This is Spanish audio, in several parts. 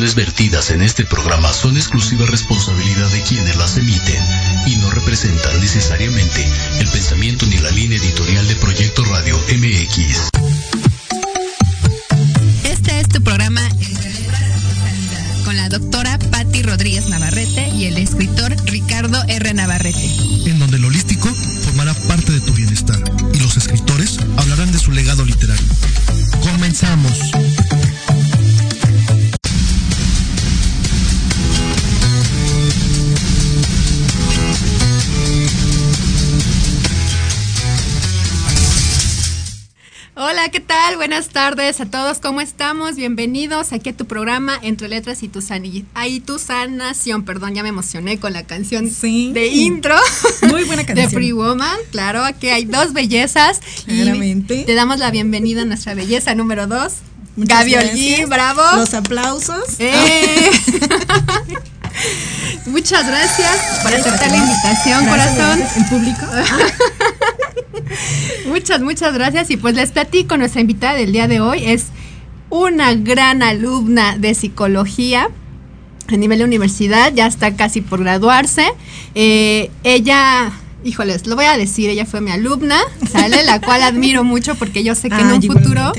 opiniones vertidas en este programa son exclusiva responsabilidad de quienes las emiten y no representan necesariamente el pensamiento ni la línea editorial de Proyecto Radio MX. Este es tu programa con la doctora Patti Rodríguez Navarrete y el escritor Ricardo R. Navarrete. En donde lo holístico formará parte de tu bienestar y los escritores hablarán de su legado literario. Comenzamos. Hola, ¿qué tal? Buenas tardes a todos, ¿cómo estamos? Bienvenidos aquí a tu programa Entre Letras y tu, sani y tu Sanación. Perdón, ya me emocioné con la canción Sí. de intro. Muy buena canción. De Free Woman, claro, aquí hay dos bellezas. y Claramente. te damos la bienvenida a nuestra belleza número dos. Muchas Gaby gracias. bravo. Los aplausos. ¡Eh! Muchas gracias por aceptar la invitación, Gracias, corazón. gracias. En público. Muchas, muchas gracias. Y pues les platico, nuestra invitada del día de hoy es una gran alumna de psicología a nivel de universidad, ya está casi por graduarse. Eh, ella, híjoles, lo voy a decir, ella fue mi alumna, ¿sale? La cual admiro mucho porque yo sé que en un futuro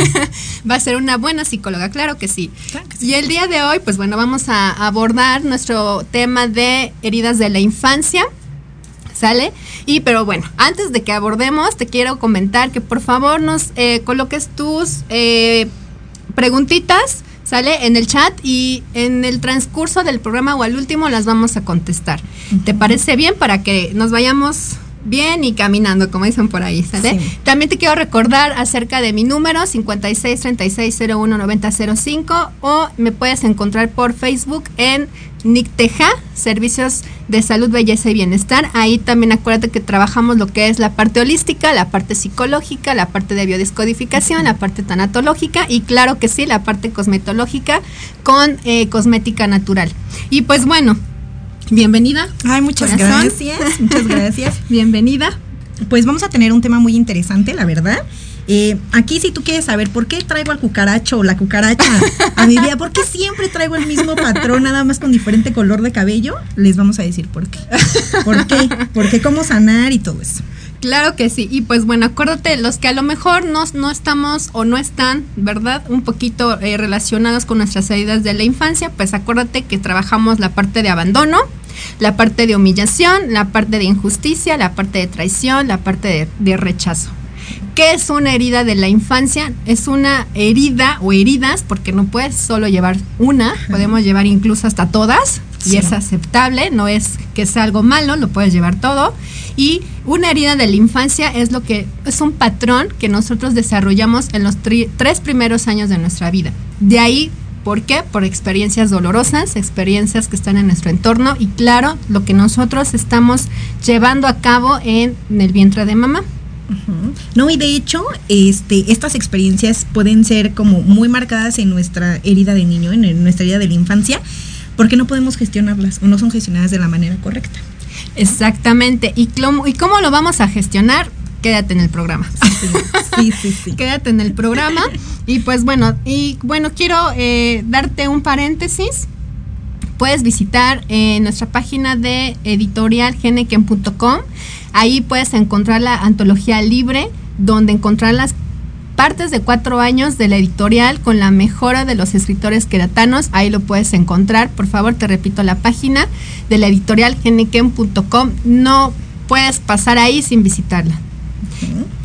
va a ser una buena psicóloga, claro que sí. Claro que sí. Y el día de hoy, pues bueno, vamos a abordar nuestro tema de heridas de la infancia. ¿Sale? Y pero bueno, antes de que abordemos, te quiero comentar que por favor nos eh, coloques tus eh, preguntitas, ¿sale? En el chat y en el transcurso del programa o al último las vamos a contestar. ¿Te parece bien? Para que nos vayamos bien y caminando, como dicen por ahí, ¿sale? Sí. También te quiero recordar acerca de mi número 56 36 01 90 05 o me puedes encontrar por Facebook en NICTEJA, Servicios de Salud, Belleza y Bienestar. Ahí también acuérdate que trabajamos lo que es la parte holística, la parte psicológica, la parte de biodescodificación, la parte tanatológica y claro que sí, la parte cosmetológica con eh, cosmética natural. Y pues bueno, bienvenida. Ay, muchas Corazón. gracias. Muchas gracias. Bienvenida. Pues vamos a tener un tema muy interesante, la verdad. Eh, aquí si tú quieres saber por qué traigo al cucaracho o la cucaracha a mi vida, por qué siempre traigo el mismo patrón, nada más con diferente color de cabello, les vamos a decir por qué. ¿Por qué? ¿Por qué cómo sanar y todo eso? Claro que sí. Y pues bueno, acuérdate, los que a lo mejor no, no estamos o no están, ¿verdad? Un poquito eh, relacionados con nuestras heridas de la infancia, pues acuérdate que trabajamos la parte de abandono, la parte de humillación, la parte de injusticia, la parte de traición, la parte de, de rechazo. ¿Qué es una herida de la infancia? Es una herida o heridas, porque no puedes solo llevar una, podemos llevar incluso hasta todas, y Sí. es aceptable, no es que sea algo malo, lo puedes llevar todo. Y una herida de la infancia es lo que es un patrón que nosotros desarrollamos en los tri- tres primeros años de nuestra vida. De ahí, ¿por qué? Por experiencias dolorosas, experiencias que están en nuestro entorno y claro, lo que nosotros estamos llevando a cabo en, el vientre de mamá. No, y de hecho, este, estas experiencias pueden ser como muy marcadas en nuestra herida de niño, en, en nuestra herida de la infancia, porque no podemos gestionarlas o no son gestionadas de la manera correcta. Exactamente. ¿Y cómo, ¿Y cómo lo vamos a gestionar? Quédate en el programa. Sí, sí, sí. Quédate en el programa. Y pues bueno, y bueno, quiero eh, darte un paréntesis. Puedes visitar eh, nuestra página de editorialgeneken.com. Ahí puedes encontrar la antología libre, donde encontrar las partes de cuatro años de la editorial con la mejora de los escritores queratanos. Ahí lo puedes encontrar. Por favor, te repito la página de la editorial geneken.com. No puedes pasar ahí sin visitarla.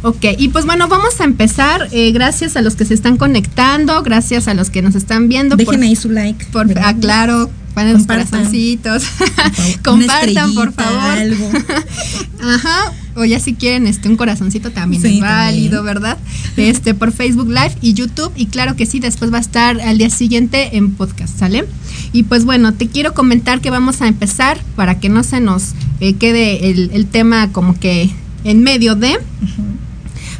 Ok, y pues bueno, vamos a empezar. eh, gracias a los que se están conectando, gracias a los que nos están viendo. Dejen por- ahí su like. por, ¿verdad? ah, ponen los corazoncitos. Compartan, por favor. algo. Ajá. O ya si quieren este un corazoncito también Sí, es válido, también. ¿verdad? Este por Facebook Live y YouTube y claro que sí, después va a estar al día siguiente en podcast, ¿sale? Y pues bueno, te quiero comentar que vamos a empezar para que no se nos eh, quede el, el tema como que en medio de.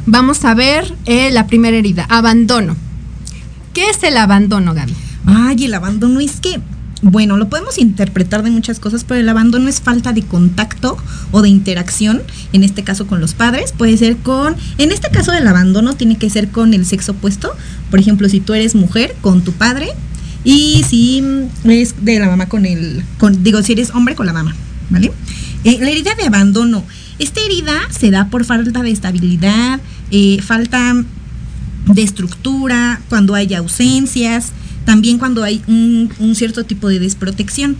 Vamos a ver eh, la primera herida, abandono. ¿Qué es el abandono, Gaby? Ay, el abandono es que Bueno, lo podemos interpretar de muchas cosas, pero el abandono es falta de contacto o de interacción, en este caso con los padres, puede ser con, en este caso del abandono tiene que ser con el sexo opuesto, por ejemplo, si tú eres mujer, con tu padre, y si es de la mamá con el, con, digo, si eres hombre, con la mamá, ¿vale? Eh, la herida de abandono, esta herida se da por falta de estabilidad, eh, falta de estructura, cuando hay ausencias, también cuando hay un, cierto tipo de desprotección.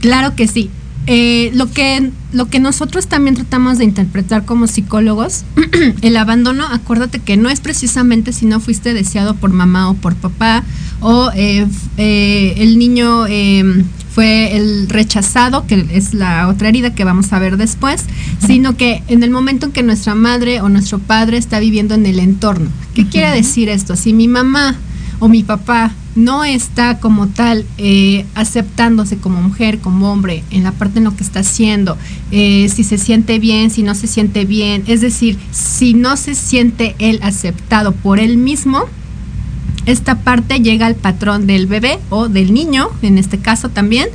Claro que sí. Eh, lo, que, lo que nosotros también tratamos de interpretar como psicólogos, el abandono, acuérdate que no es precisamente si no fuiste deseado por mamá o por papá, o eh, eh, el niño em, fue el rechazado, que es la otra herida que vamos a ver después, sino que en el momento en que nuestra madre o nuestro padre está viviendo en el entorno. ¿Qué quiere decir esto? Si mi mamá o mi papá no está como tal eh, aceptándose como mujer, como hombre, en la parte en lo que está haciendo, eh, si se siente bien, si no se siente bien, es decir, si no se siente él aceptado por él mismo, esta parte llega al patrón del bebé o del niño, en este caso también.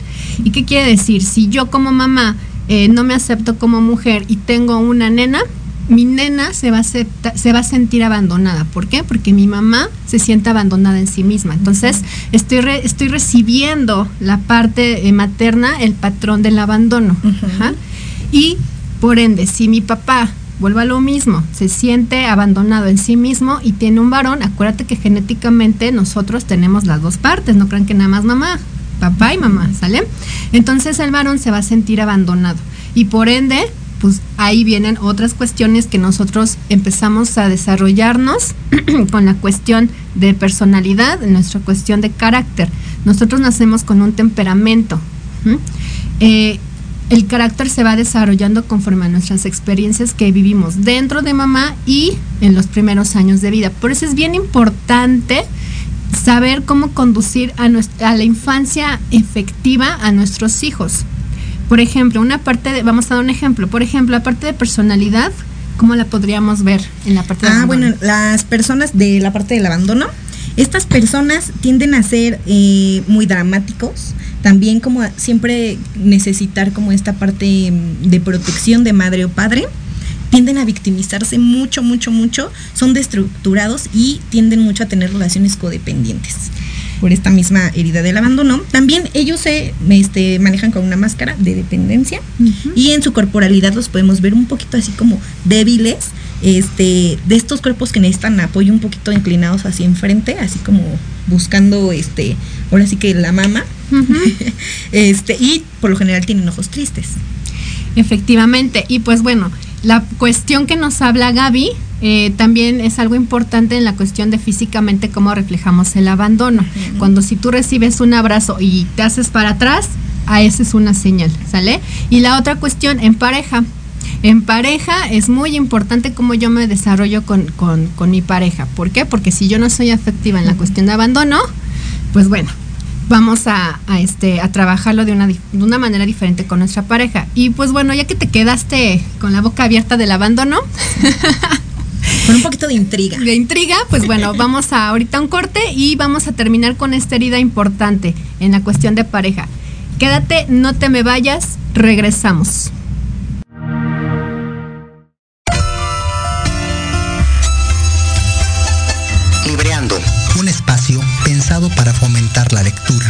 ¿Y qué quiere decir? Si yo como mamá eh, no me acepto como mujer y tengo una nena, mi nena se va, a se va a sentir abandonada. ¿Por qué? Porque mi mamá se siente abandonada en sí misma. Entonces, estoy, estoy recibiendo la parte eh, materna, el patrón del abandono. Y, por ende, si mi papá, vuelve a lo mismo, se siente abandonado en sí mismo y tiene un varón, acuérdate que genéticamente nosotros tenemos las dos partes, no crean que nada más mamá, papá y mamá, ¿sale? Entonces el varón se va a sentir abandonado. Y por ende, pues ahí vienen otras cuestiones que nosotros empezamos a desarrollarnos con la cuestión de personalidad, nuestra cuestión de carácter. Nosotros nacemos con un temperamento. Eh, el carácter se va desarrollando conforme a nuestras experiencias que vivimos dentro de mamá y en los primeros años de vida. Por eso es bien importante saber cómo conducir a, a la infancia efectiva a nuestros hijos. Por ejemplo, una parte de, vamos a dar un ejemplo, por ejemplo, la parte de personalidad, ¿cómo la podríamos ver en la parte de Ah, bueno, las personas de la parte del abandono, estas personas tienden a ser eh, muy dramáticos, también como siempre necesitar como esta parte mm, de protección de madre o padre tienden a victimizarse mucho, mucho, mucho, son destructurados y tienden mucho a tener relaciones codependientes por esta misma herida del abandono. También ellos se este, manejan con una máscara de dependencia y en su corporalidad los podemos ver un poquito así como débiles, este, de estos cuerpos que necesitan apoyo un poquito inclinados hacia enfrente, así como buscando, este, ahora sí que la mama, este, y por lo general tienen ojos tristes. Efectivamente, y pues bueno, la cuestión que nos habla Gaby eh, también es algo importante en la cuestión de físicamente cómo reflejamos el abandono. Cuando si tú recibes un abrazo y te haces para atrás, a esa es una señal, ¿sale? Y la otra cuestión en pareja. En pareja es muy importante cómo yo me desarrollo con, mi pareja. ¿Por qué? Porque si yo no soy afectiva en la cuestión de abandono, pues bueno, vamos a, este, a trabajarlo de una, de una manera diferente con nuestra pareja. Y pues bueno, ya que te quedaste con la boca abierta del abandono, Con un poquito de intriga. De intriga, pues bueno, vamos a ahorita un corte y vamos a terminar con esta herida importante en la cuestión de pareja. Quédate, no te me vayas, regresamos. Libreando, un espacio pensado para fomentar la lectura,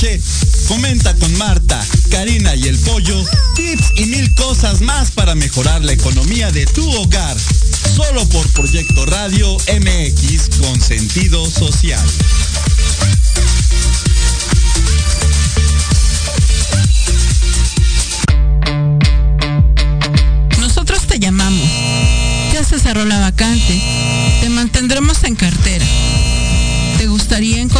Noche, comenta con Marta, Karina y el Pollo tips y mil cosas más para mejorar la economía de tu hogar. Solo por Proyecto Radio MX con sentido social. Nosotros te llamamos. Ya se cerró la vacante. Te mantendremos en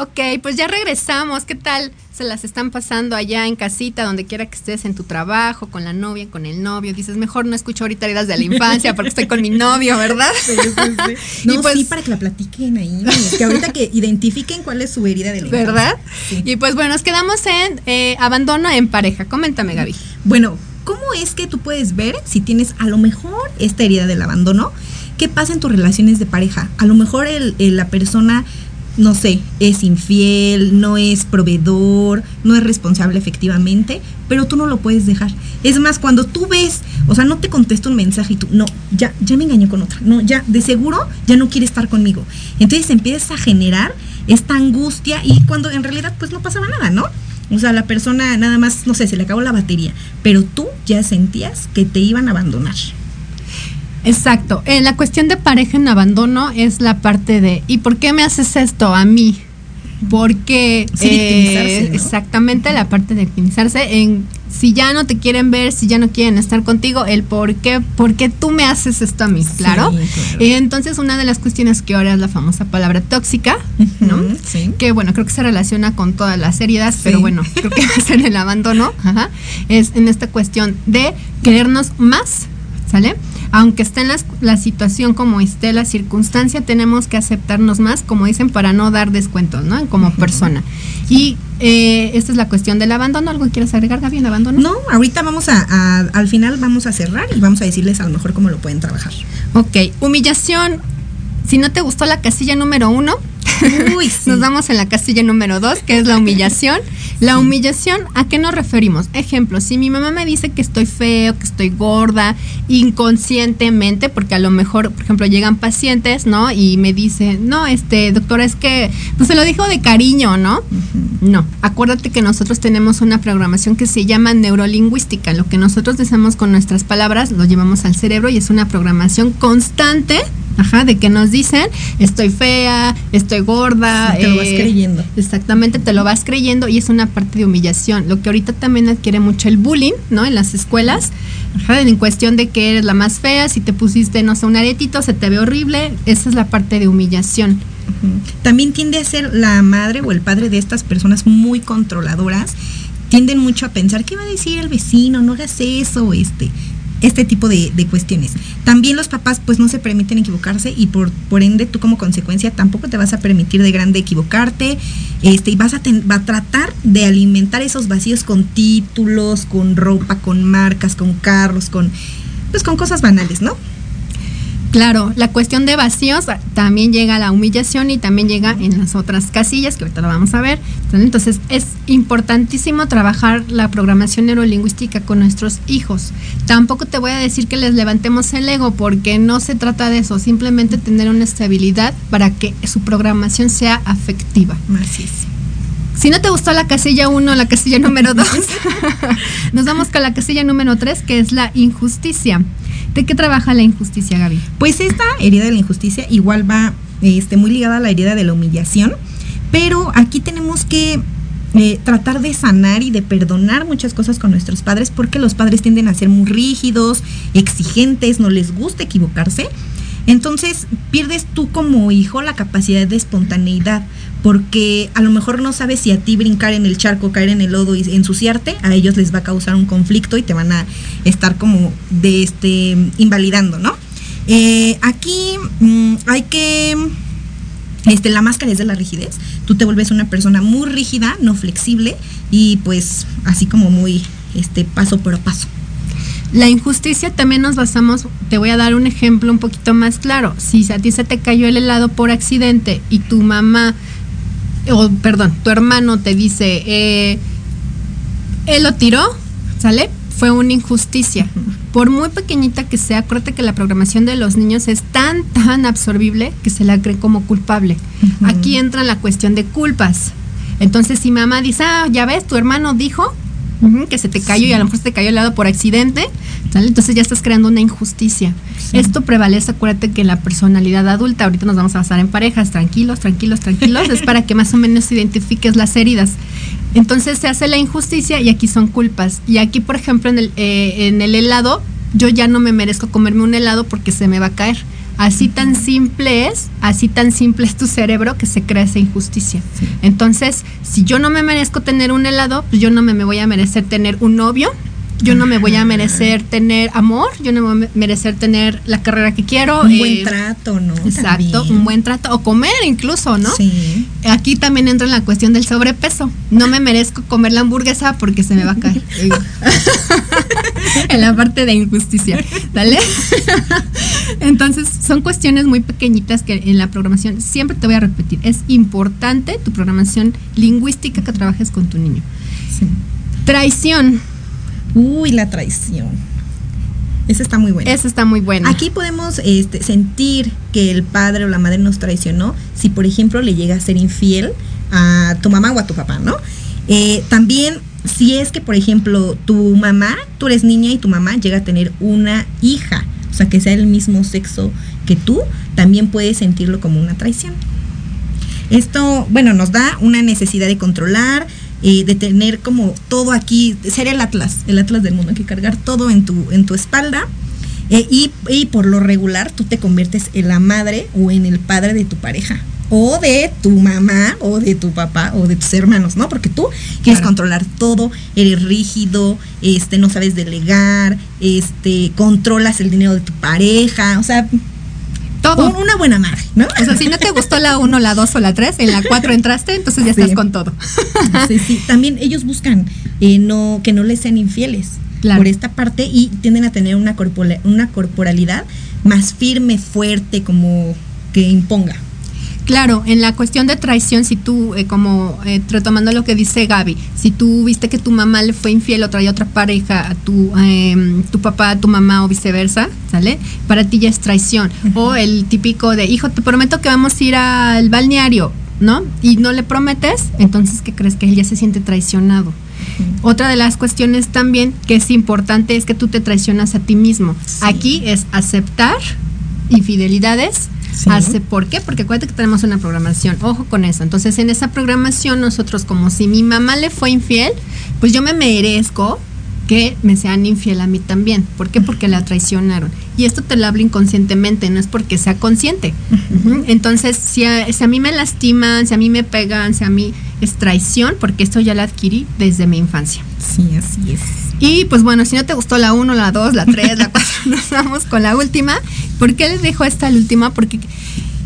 Ok, pues ya regresamos. ¿Qué tal? Se las están pasando allá en casita, donde quiera que estés, en tu trabajo, con la novia, con el novio. Dices, mejor no escucho ahorita heridas de la infancia porque estoy con mi novio, ¿verdad? Sí, sí, sí. No, sí, para que la platiquen ahí. Que ahorita que identifiquen cuál es su herida de la infancia. ¿Verdad? Y pues bueno, nos quedamos en eh, abandono en pareja. Coméntame, Gaby. Bueno, ¿cómo es que tú puedes ver si tienes a lo mejor esta herida del abandono? ¿Qué pasa en tus relaciones de pareja? A lo mejor el- el- la persona no sé, es infiel, no es proveedor, no es responsable efectivamente, pero tú no lo puedes dejar. Es más, cuando tú ves, o sea, no te contesta un mensaje y tú, no, ya, ya me engañó con otra, no, ya, de seguro ya no quiere estar conmigo. Entonces empiezas a generar esta angustia y cuando en realidad pues no pasaba nada, ¿no? O sea, la persona nada más, no sé, se le acabó la batería, pero tú ya sentías que te iban a abandonar. Exacto. En la cuestión de pareja en abandono es la parte de ¿y por qué me haces esto a mí? Porque Sí, victimizarse, ¿no? exactamente la parte de victimizarse en si ya no te quieren ver, si ya no quieren estar contigo, el por qué, por qué tú me haces esto a mí, claro. claro. Eh, Entonces, una de las cuestiones que ahora es la famosa palabra tóxica, ¿no? Sí. que bueno, creo que se relaciona con todas las heridas, Sí. pero bueno, creo que es en el abandono, ajá, es en esta cuestión de querernos más, ¿sale? Aunque esté en las- la, situación como esté la circunstancia, tenemos que aceptarnos más, como dicen, para no dar descuentos, ¿no? Como persona. Y eh, esta es la cuestión del abandono. ¿Algo quieres agregar, Gaby, en abandono? No, ahorita vamos a, a- al final vamos a cerrar y vamos a decirles a lo mejor cómo lo pueden trabajar. Ok, humillación. Si no te gustó la casilla número uno, Uy, sí. nos vamos en la casilla número dos, que es la humillación. La humillación, ¿a qué nos referimos? Ejemplo, si mi mamá me dice que estoy feo, que estoy gorda, inconscientemente, porque a lo mejor, por ejemplo, llegan pacientes, ¿no? Y me dicen, no, este, doctora, es que, pues se lo dijo de cariño, ¿no? No, acuérdate que nosotros tenemos una programación que se llama neurolingüística. Lo que nosotros decimos con nuestras palabras lo llevamos al cerebro y es una programación constante, ajá, de que nos dicen, estoy fea, estoy gorda. Sí, te lo vas creyendo. Exactamente, te lo vas creyendo y es una parte de humillación. Lo que ahorita también adquiere mucho el bullying, ¿no? En las escuelas, ajá, en cuestión de que eres la más fea, si te pusiste, no sé, un aretito, se te ve horrible, esa es la parte de humillación. También tiende a ser la madre o el padre de estas personas muy controladoras. Tienden mucho a pensar, ¿qué va a decir el vecino? No hagas eso, este, este tipo de, de cuestiones. También los papás pues no se permiten equivocarse y por, por ende tú como consecuencia tampoco te vas a permitir de grande equivocarte este, y vas a, ten- va a tratar de alimentar esos vacíos con títulos, con ropa, con marcas, con carros, con, pues, con cosas banales, ¿no? Claro, la cuestión de vacíos ah, también llega a la humillación y también llega en las otras casillas que ahorita lo vamos a ver. Entonces es importantísimo trabajar la programación neurolingüística con nuestros hijos. Tampoco te voy a decir que les levantemos el ego porque no se trata de eso, simplemente tener una estabilidad para que su programación sea afectiva. Así es. Si no te gustó la casilla 1, la casilla número 2, nos vamos con la casilla número 3, que es la injusticia. ¿De qué trabaja la injusticia, Gaby? Pues esta herida de la injusticia igual va este, muy ligada a la herida de la humillación, pero aquí tenemos que eh, tratar de sanar y de perdonar muchas cosas con nuestros padres porque los padres tienden a ser muy rígidos, exigentes, no les gusta equivocarse. Entonces pierdes tú como hijo la capacidad de espontaneidad porque a lo mejor no sabes si a ti brincar en el charco, caer en el lodo y ensuciarte, a ellos les va a causar un conflicto y te van a estar como de este invalidando, ¿no? Eh, aquí mm, hay que este, la máscara es de la rigidez. Tú te vuelves una persona muy rígida, no flexible y pues así como muy este paso por paso. La injusticia también nos basamos, te voy a dar un ejemplo un poquito más claro. Si a ti se te cayó el helado por accidente y tu mamá, o perdón, tu hermano te dice, eh, él lo tiró, ¿sale? Fue una injusticia. Por muy pequeñita que sea, acuérdate que la programación de los niños es tan, tan absorbible que se la cree como culpable. Aquí entra la cuestión de culpas. Entonces, si mamá dice, ah, ya ves, tu hermano dijo, que se te cayó y a lo mejor se te cayó el lado por accidente, entonces ya estás creando una injusticia. Esto prevalece, acuérdate que la personalidad adulta, ahorita nos vamos a basar en parejas, tranquilos, tranquilos, tranquilos, es para que más o menos identifiques las heridas. Entonces se hace la injusticia y aquí son culpas. Y aquí, por ejemplo, en el, eh, en el helado, yo ya no me merezco comerme un helado porque se me va a caer. Así tan simple es, así tan simple es tu cerebro que se crea esa injusticia. Entonces, si yo no me merezco tener un helado, pues yo no me, me voy a merecer tener un novio, yo no me voy a merecer tener amor, yo no me voy a merecer tener la carrera que quiero. Un buen trato, ¿no? Exacto, un buen trato, o comer incluso, ¿no? Sí. Aquí también entra en la cuestión del sobrepeso. No me merezco comer la hamburguesa porque se me va a caer. en la parte de injusticia, ¿vale? Entonces, son cuestiones muy pequeñitas que en la programación, siempre te voy a repetir, es importante tu programación lingüística que trabajes con tu niño. Sí. Traición Uy, la traición. Esa está muy buena. Esa está muy buena. Aquí podemos este, sentir que el padre o la madre nos traicionó si, por ejemplo, le llega a ser infiel a tu mamá o a tu papá, ¿no? Eh, también si es que, por ejemplo, tu mamá, tú eres niña y tu mamá llega a tener una hija, o sea, que sea el mismo sexo que tú, también puedes sentirlo como una traición. Esto, bueno, nos da una necesidad de controlar, de tener como todo aquí, ser el atlas, el atlas del mundo, hay que cargar todo en tu, en tu espalda. Eh, y, y, por lo regular tú te conviertes en la madre o en el padre de tu pareja. O de tu mamá, o de tu papá, o de tus hermanos, ¿no? Porque tú quieres controlar todo, eres rígido, este, no sabes delegar, este, controlas el dinero de tu pareja, o sea, todo. una buena madre, ¿no? O sea, si no te gustó la 1, la 2 o la 3, en la 4 entraste, entonces ya estás con todo. Sí, sí. También ellos buscan eh, no, que no les sean infieles por esta parte y tienden a tener una, una corporalidad más firme, fuerte, como que imponga. Claro, en la cuestión de traición, si tú, eh, como eh, retomando lo que dice Gaby, si tú viste que tu mamá le fue infiel o traía otra pareja a tu, em, tu papá, a tu mamá o viceversa, ¿sale? Para ti ya es traición. O el típico de, hijo, te prometo que vamos a ir al balneario, ¿no? Y no le prometes, entonces, ¿qué crees? Que él ya se siente traicionado. Otra de las cuestiones también que es importante es que tú te traicionas a ti mismo. Aquí es aceptar infidelidades Hace, ¿Por qué? Porque acuérdate que tenemos una programación. Ojo con eso. Entonces, en esa programación, nosotros, como si mi mamá le fue infiel, pues yo me merezco que me sean infiel a mí también. ¿Por qué? Porque la traicionaron. Y esto te lo hablo inconscientemente, no es porque sea consciente. Entonces, si a, si a, mí me lastiman, si a mí me pegan, si a mí es traición, porque esto ya lo adquirí desde mi infancia. Sí, así es. Y pues bueno, si no te gustó la 1, la 2, la 3, la 4, nos vamos con la última. ¿Por qué les dejo esta la última? Porque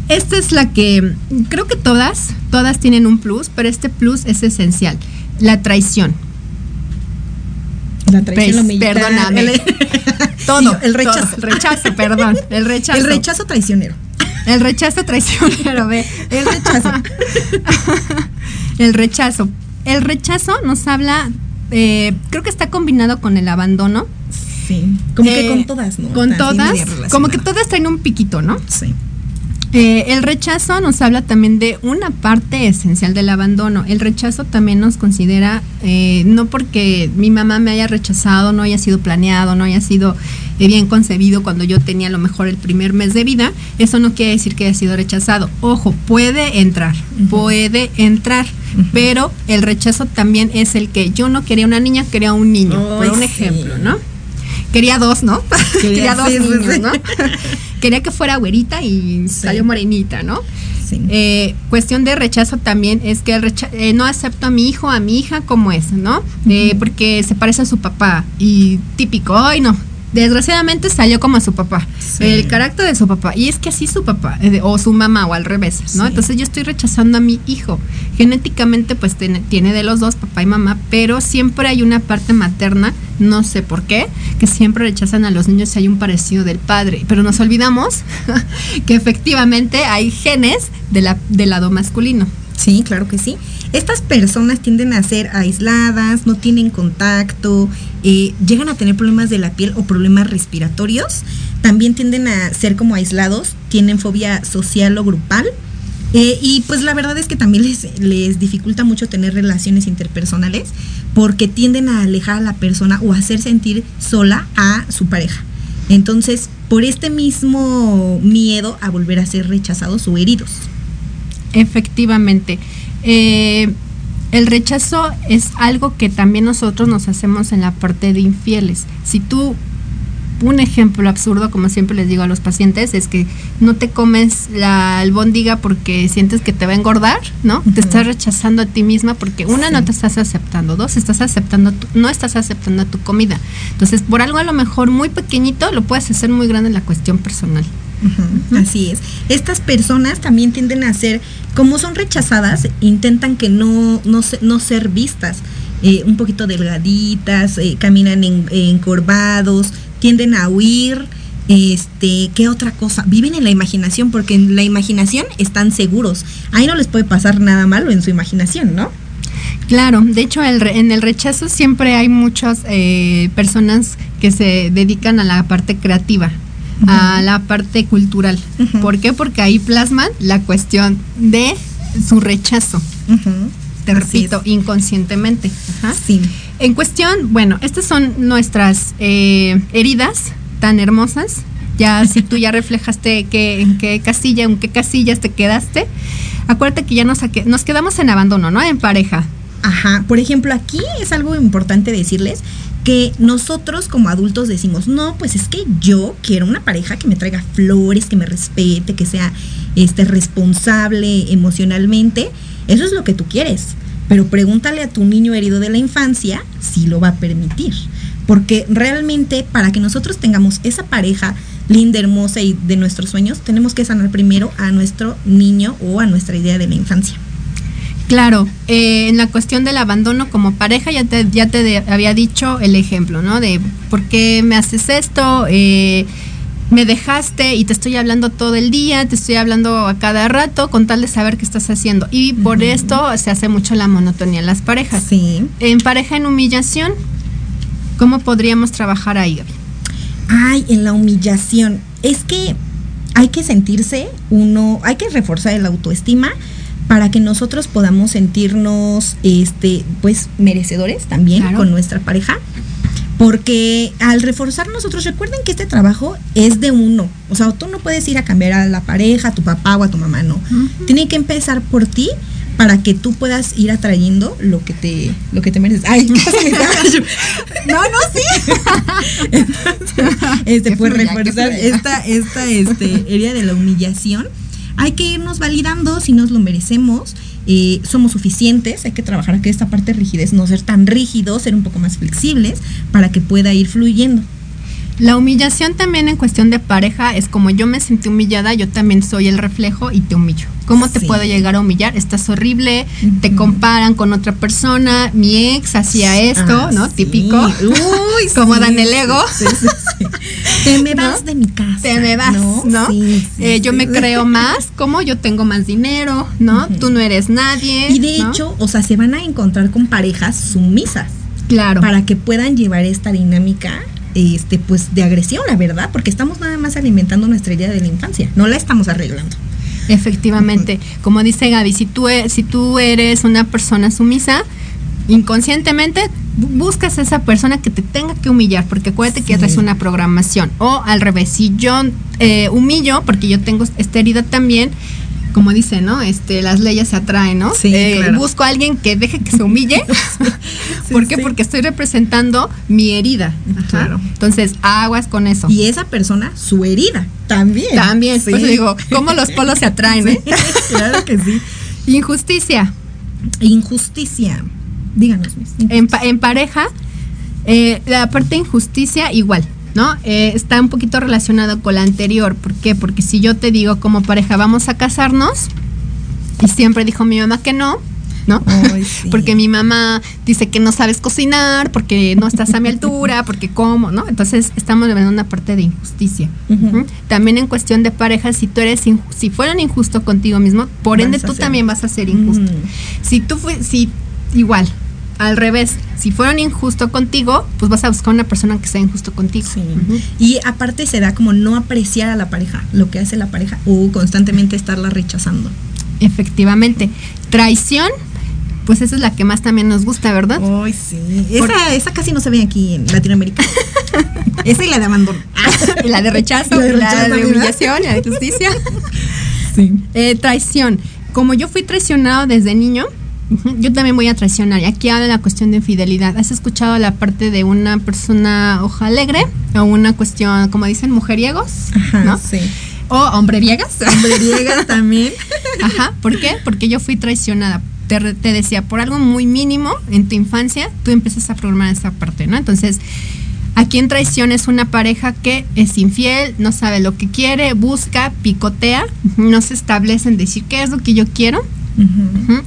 esta es la que creo que todas, todas tienen un plus, pero este plus es esencial. La traición. La traición, pues, Perdóname. todo. el rechazo. el rechazo, perdón. El rechazo. El rechazo traicionero. El rechazo traicionero, ve. El rechazo. el rechazo. El rechazo nos habla eh, creo que está combinado con el abandono. Sí, como que con todas, ¿no? Con todas, como que todas traen un piquito, ¿no? Sí. Eh, el rechazo nos habla también de una parte esencial del abandono. El rechazo también nos considera, eh, no porque mi mamá me haya rechazado, no haya sido planeado, no haya sido bien concebido cuando yo tenía a lo mejor el primer mes de vida, eso no quiere decir que haya sido rechazado. Ojo, puede entrar, puede entrar Pero el rechazo también es el que yo no quería una niña, quería un niño, por un ejemplo, ¿no? Quería dos, ¿no? Quería, dos niños, ¿no? quería que fuera güerita y salió morenita, ¿no? Eh, cuestión de rechazo también es que el eh, no acepto a mi hijo, a mi hija como es, ¿no? Eh, porque se parece a su papá y típico, ay no, desgraciadamente salió como a su papá, el carácter de su papá, y es que así su papá, o su mamá, o al revés, ¿no? Entonces yo estoy rechazando a mi hijo. Genéticamente, pues tiene, de los dos, papá y mamá, pero siempre hay una parte materna, no sé por qué, que siempre rechazan a los niños si hay un parecido del padre. Pero nos olvidamos que efectivamente hay genes de la, del lado masculino. Sí, claro que sí. Estas personas tienden a ser aisladas, no tienen contacto, eh, llegan a tener problemas de la piel o problemas respiratorios. También tienden a ser como aislados, tienen fobia social o grupal. Eh, y pues la verdad es que también les, les dificulta mucho tener relaciones interpersonales porque tienden a alejar a la persona o a hacer sentir sola a su pareja. Entonces, por este mismo miedo a volver a ser rechazados o heridos. Efectivamente. Eh, el rechazo es algo que también nosotros nos hacemos en la parte de infieles. Si tú, un ejemplo absurdo, como siempre les digo a los pacientes, es que no te comes la albóndiga porque sientes que te va a engordar, ¿no? Te estás rechazando a ti misma porque una, no te estás aceptando, dos, estás aceptando, no estás aceptando tu comida. Entonces, por algo a lo mejor muy pequeñito, lo puedes hacer muy grande en la cuestión personal. Así es. Estas personas también tienden a ser, como son rechazadas, intentan que no, no, no ser vistas. Eh, un poquito delgaditas, eh, caminan encorvados, tienden a huir. Este, ¿qué otra cosa? Viven en la imaginación, porque en la imaginación están seguros. Ahí no les puede pasar nada malo en su imaginación, ¿no? Claro, de hecho en el rechazo siempre hay muchas eh, personas que se dedican a la parte creativa, a la parte cultural. ¿Por qué? Porque ahí plasman la cuestión de su rechazo. Te repito, inconscientemente. Sí. En cuestión, bueno, estas son nuestras eh, heridas tan hermosas. Ya si tú ya reflejaste que, en qué casilla, en qué casillas te quedaste, acuérdate que ya nos, nos quedamos en abandono, ¿no? En pareja. Ajá, por ejemplo, aquí es algo importante decirles que nosotros como adultos decimos, no, pues es que yo quiero una pareja que me traiga flores, que me respete, que sea este, responsable emocionalmente. Eso es lo que tú quieres. Pero pregúntale a tu niño herido de la infancia si lo va a permitir. Porque realmente para que nosotros tengamos esa pareja linda, hermosa y de nuestros sueños, tenemos que sanar primero a nuestro niño o a nuestra idea de la infancia. Claro, eh, en la cuestión del abandono como pareja ya te, ya te había dicho el ejemplo, ¿no? De por qué me haces esto, eh, me dejaste y te estoy hablando todo el día, te estoy hablando a cada rato con tal de saber qué estás haciendo. Y por esto se hace mucho la monotonía en las parejas. Sí. En pareja en humillación, ¿cómo podríamos trabajar ahí, Ay, en la humillación. Es que hay que sentirse uno, hay que reforzar el autoestima para que nosotros podamos sentirnos este pues merecedores también con nuestra pareja porque al reforzar nosotros recuerden que este trabajo es de uno o sea tú no puedes ir a cambiar a la pareja a tu papá o a tu mamá no. Tiene que empezar por ti para que tú puedas ir atrayendo lo que te lo que te mereces. Ay, no, no, sí. este puede reforzar esta esta este herida de la humillación hay que irnos validando si nos lo merecemos, eh, somos suficientes, hay que trabajar aquí esta parte de rigidez, no ser tan rígidos, ser un poco más flexibles para que pueda ir fluyendo. La humillación también en cuestión de pareja es como yo me sentí humillada, yo también soy el reflejo y te humillo. ¿Cómo te puedo llegar a humillar? Estás horrible, te comparan con otra persona, mi ex hacía esto, ah, ¿no? Típico. Uy, como dan el ego. te me vas de mi casa. Te me vas, ¿no? Eh, yo me creo más, como yo tengo más dinero, ¿no? Tú no eres nadie. Y de hecho, o sea, se van a encontrar con parejas sumisas. Claro. Para que puedan llevar esta dinámica este, pues de agresión, la verdad, porque estamos nada más alimentando nuestra idea de la infancia, no la estamos arreglando. Efectivamente, como dice Gaby, si tú, e, si tú eres una persona sumisa, inconscientemente buscas a esa persona que te tenga que humillar, porque acuérdate que es una programación. O al revés, si yo eh, humillo, porque yo tengo esta herida también, como dice, ¿no? Este, las leyes se atraen, ¿no? Sí, Eh, claro. Busco a alguien que deje que se humille. ¿Por qué? sí. Porque estoy representando mi herida. Ajá. Claro. Entonces, aguas con eso. Y esa persona, su herida, también. También, Sí. por eso digo, ¿cómo los polos se atraen, eh? claro que sí. Injusticia. Injusticia. Díganos, Miss. En, pa- en pareja, eh, la parte de injusticia igual, ¿no? Eh, está un poquito relacionado con la anterior. ¿Por qué? Porque si yo te digo como pareja vamos a casarnos y siempre dijo mi mamá que no, ¿no? Ay, sí. porque mi mamá dice que no sabes cocinar, porque no estás a mi altura, porque cómo, ¿no? Entonces estamos viendo una parte de injusticia. Ujú. También en cuestión de pareja, si tú eres, si fueran injusto contigo mismo, por Vas ende tú ser- también vas a ser injusto. Mm. Si tú fue, si igual, al revés, si fueron injusto contigo, pues vas a buscar una persona que sea injusto contigo. Sí. Y aparte se da como no apreciar a la pareja, lo que hace la pareja, o constantemente estarla rechazando. Efectivamente. Traición, pues esa es la que más también nos gusta, ¿verdad? Ay, sí. Esa, esa casi no se ve aquí en Latinoamérica. esa y la de abandono. Y la de rechazo, La de y la rechazo, de humillación, la de justicia. Sí. Eh, traición. Como yo fui traicionado desde niño, yo también voy a traicionar. Y aquí habla la cuestión de infidelidad. ¿Has escuchado la parte de una persona hoja alegre? O una cuestión, como dicen, mujeriegos, Ajá, ¿no? sí. O hombreviegas. Hombreriegas también. Ajá. ¿Por qué? Porque yo fui traicionada. Te, te decía, por algo muy mínimo en tu infancia, tú empiezas a programar esa parte, ¿no? Entonces, aquí en traición es una pareja que es infiel, no sabe lo que quiere, busca, picotea, no se establece en decir qué es lo que yo quiero.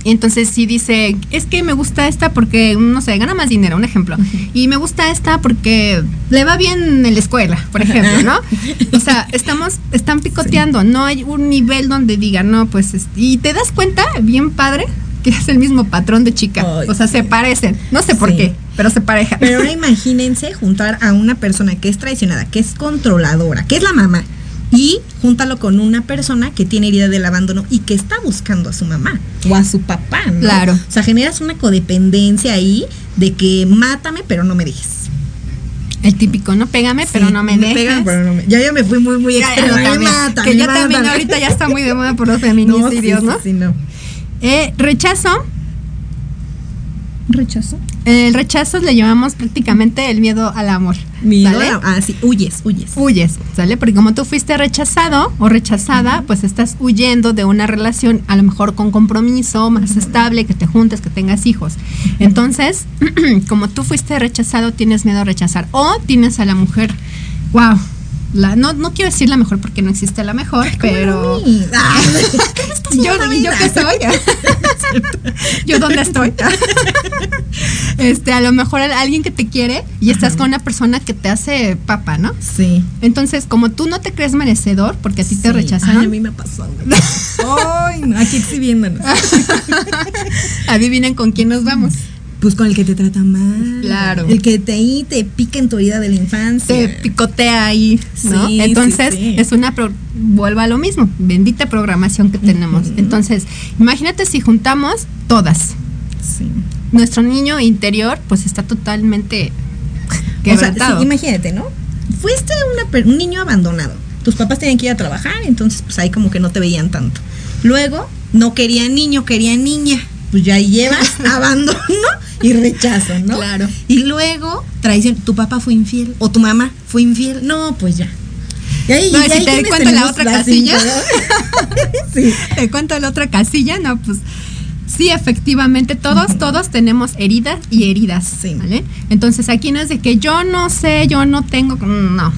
Y entonces si dice, es que me gusta esta porque, no sé, gana más dinero, un ejemplo. Y me gusta esta porque le va bien en la escuela, por ejemplo, ¿no? O sea, estamos, están picoteando, no hay un nivel donde diga, no, pues, es- y te das cuenta, bien padre, que es el mismo patrón de chica. Ay, o sea, se parecen. No sé por Sí. qué, pero se parejan. Pero ahora imagínense juntar a una persona que es traicionada, que es controladora, que es la mamá, y júntalo con una persona que tiene herida del abandono y que está buscando a su mamá o a su papá, ¿no? Claro. O sea, generas una codependencia ahí de que mátame, pero no me dejes. El típico, no pégame, pero Sí, no me dejes. pegan, pero no me- Ya, ya me fui muy, muy Ya, extrema. yo también, Mátame, que ya también mátame. ahorita ya está muy de moda por los No, feminicidios, sí, ¿no? sí, sí, no. Eh, rechazo, ¿Rechazo? El rechazo le llamamos prácticamente el miedo al amor. Miedo ¿sale? a- ah, sí, huyes, huyes. Huyes, ¿sale? Porque como tú fuiste rechazado o rechazada, pues estás huyendo de una relación a lo mejor con compromiso, más estable, que te juntes, que tengas hijos. Entonces, como tú fuiste rechazado, tienes miedo a rechazar. O tienes a la mujer, wow. La, no, no quiero decir la mejor porque no existe la mejor, pero. Ah, yo, yo qué soy. yo dónde estoy. este, a lo mejor alguien que te quiere y estás con una persona que te hace papa, ¿no? sí. Entonces, como tú no te crees merecedor, porque a ti te rechazaron, Ay, a mí me pasó. Ay, no, aquí exhibiéndonos. adivinen con quién nos vamos. Pues con el que te trata mal. Claro. El que te ahí te pica en tu herida de la infancia. Te picotea ahí, ¿no? Sí, Entonces, sí, sí. es una pro- vuelva a lo mismo, bendita programación que tenemos. Entonces, imagínate si juntamos todas. Sí. Nuestro niño interior, pues está totalmente O sea, quebrantado. imagínate, ¿no? Fuiste una un niño abandonado. Tus papás tenían que ir a trabajar, entonces pues ahí como que no te veían tanto. Luego, no querían niño, querían niña. Pues ya ahí llevas abandono y rechazo, ¿no? Claro. Y luego, traición, tu papá fue infiel o tu mamá fue infiel. No, pues ya. Y ahí, No, y y si ahí te cuento la otra casilla. sí. Te cuento la otra casilla, no, pues sí, efectivamente, todos, todos tenemos heridas y heridas, Sí. ¿vale? Entonces aquí no es de que yo no sé, yo no tengo, no,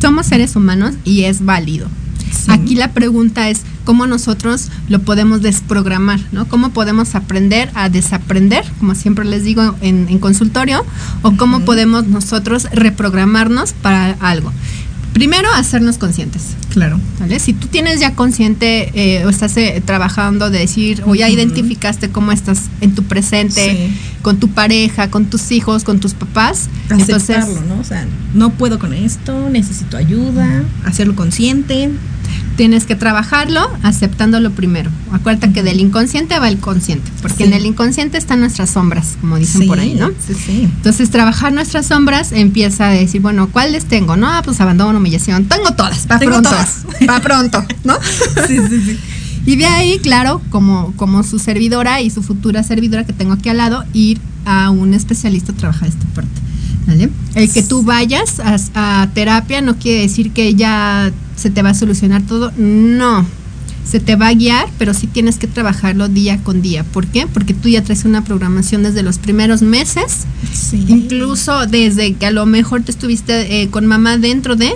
somos seres humanos y es válido. Aquí la pregunta es cómo nosotros lo podemos desprogramar, ¿no? ¿Cómo podemos aprender a desaprender, como siempre les digo en, en consultorio, o cómo podemos nosotros reprogramarnos para algo? Primero, hacernos conscientes. Claro. ¿Vale? Si tú tienes ya consciente eh, o estás eh, trabajando de decir o ya identificaste cómo estás en tu presente, Sí. con tu pareja, con tus hijos, con tus papás, entonces Aceptarlo, ¿no? O sea, no puedo con esto, necesito ayuda, hacerlo consciente. Tienes que trabajarlo aceptándolo primero. Acuérdate que del inconsciente va el consciente, porque Sí. en el inconsciente están nuestras sombras, como dicen Sí, por ahí, ¿no? Sí, sí. Entonces, trabajar nuestras sombras empieza a decir, bueno, ¿cuáles tengo? No, ah, pues abandono, humillación. Tengo todas, para Tengo pronto. todas. Para pronto, ¿no? sí, sí, sí. Y de ahí, claro, como, como su servidora y su futura servidora que tengo aquí al lado, ir a un especialista a trabajar esta parte. ¿Vale? El que tú vayas a, a terapia no quiere decir que ya se te va a solucionar todo. No, se te va a guiar, pero sí tienes que trabajarlo día con día. ¿Por qué? Porque tú ya traes una programación desde los primeros meses, Sí. incluso desde que a lo mejor te estuviste eh, con mamá dentro de.